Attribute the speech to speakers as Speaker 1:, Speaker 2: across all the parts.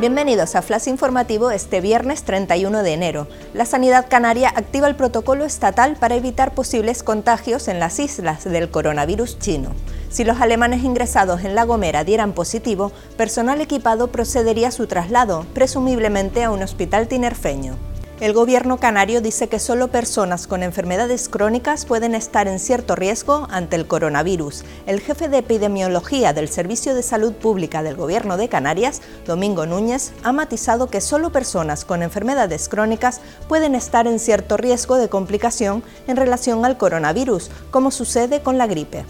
Speaker 1: Bienvenidos a Flash Informativo este viernes 31 de enero. La Sanidad Canaria activa el protocolo estatal para evitar posibles contagios en las islas del coronavirus chino. Si los alemanes ingresados en La Gomera dieran positivo, personal equipado procedería a su traslado, presumiblemente a un hospital tinerfeño. El gobierno canario dice que solo personas con enfermedades crónicas pueden estar en cierto riesgo ante el coronavirus. El jefe de epidemiología del Servicio de Salud Pública del Gobierno de Canarias, Domingo Núñez, ha matizado que solo personas con enfermedades crónicas pueden estar en cierto riesgo de complicación en relación al coronavirus, como sucede con la gripe.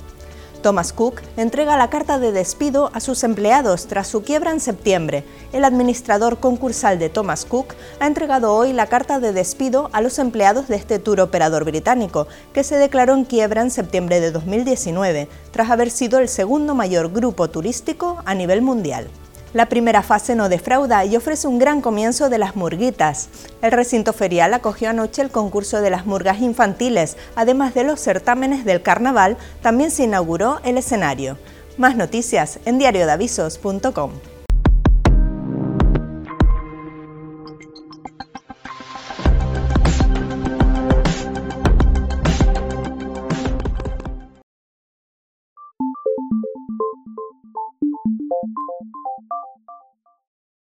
Speaker 1: Thomas Cook entrega la carta de despido a sus empleados tras su quiebra en septiembre. El administrador concursal de Thomas Cook ha entregado hoy la carta de despido a los empleados de este tour operador británico, que se declaró en quiebra en septiembre de 2019, tras haber sido el segundo mayor grupo turístico a nivel mundial. La primera fase no defrauda y ofrece un gran comienzo de las murguitas. El recinto ferial acogió anoche el concurso de las murgas infantiles, además de los certámenes del carnaval, también se inauguró el escenario. Más noticias en diariodavisos.com.